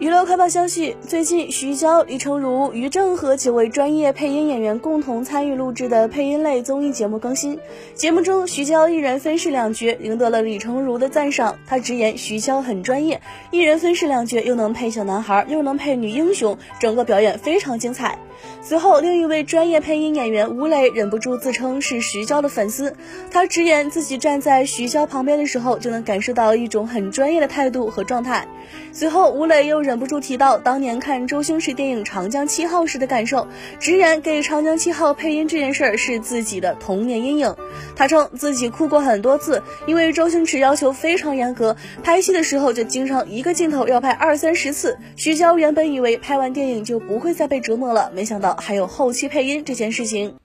娱乐快报消息：最近，徐娇、李成儒、于正和几位专业配音演员共同参与录制的配音类综艺节目更新。节目中，徐娇一人分饰两角，赢得了李成儒的赞赏。他直言徐娇很专业，一人分饰两角，又能配小男孩，又能配女英雄，整个表演非常精彩。随后，另一位专业配音演员吴磊忍不住自称是徐娇的粉丝，他直言自己站在徐娇旁边的时候，就能感受到一种很专业的态度和状态。随后，吴磊又忍忍不住提到当年看周星驰电影《长江七号》时的感受，直言给《长江七号》配音这件事儿是自己的童年阴影。他称自己哭过很多次，因为周星驰要求非常严格，拍戏的时候就经常一个镜头要拍二三十次。徐娇原本以为拍完电影就不会再被折磨了，没想到还有后期配音这件事情。